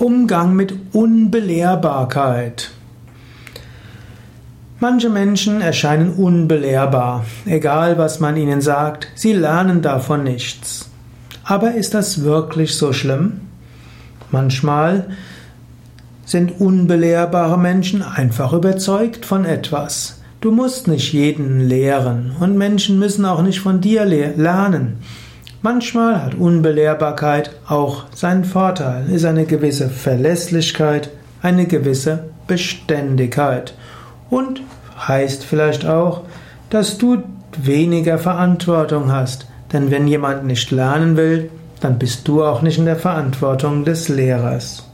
Umgang mit Unbelehrbarkeit. Manche Menschen erscheinen unbelehrbar, egal was man ihnen sagt, sie lernen davon nichts. Aber ist das wirklich so schlimm? Manchmal sind unbelehrbare Menschen einfach überzeugt von etwas. Du musst nicht jeden lehren und Menschen müssen auch nicht von dir lernen. Manchmal hat Unbelehrbarkeit auch seinen Vorteil, ist eine gewisse Verlässlichkeit, eine gewisse Beständigkeit und heißt vielleicht auch, dass du weniger Verantwortung hast, denn wenn jemand nicht lernen will, dann bist du auch nicht in der Verantwortung des Lehrers.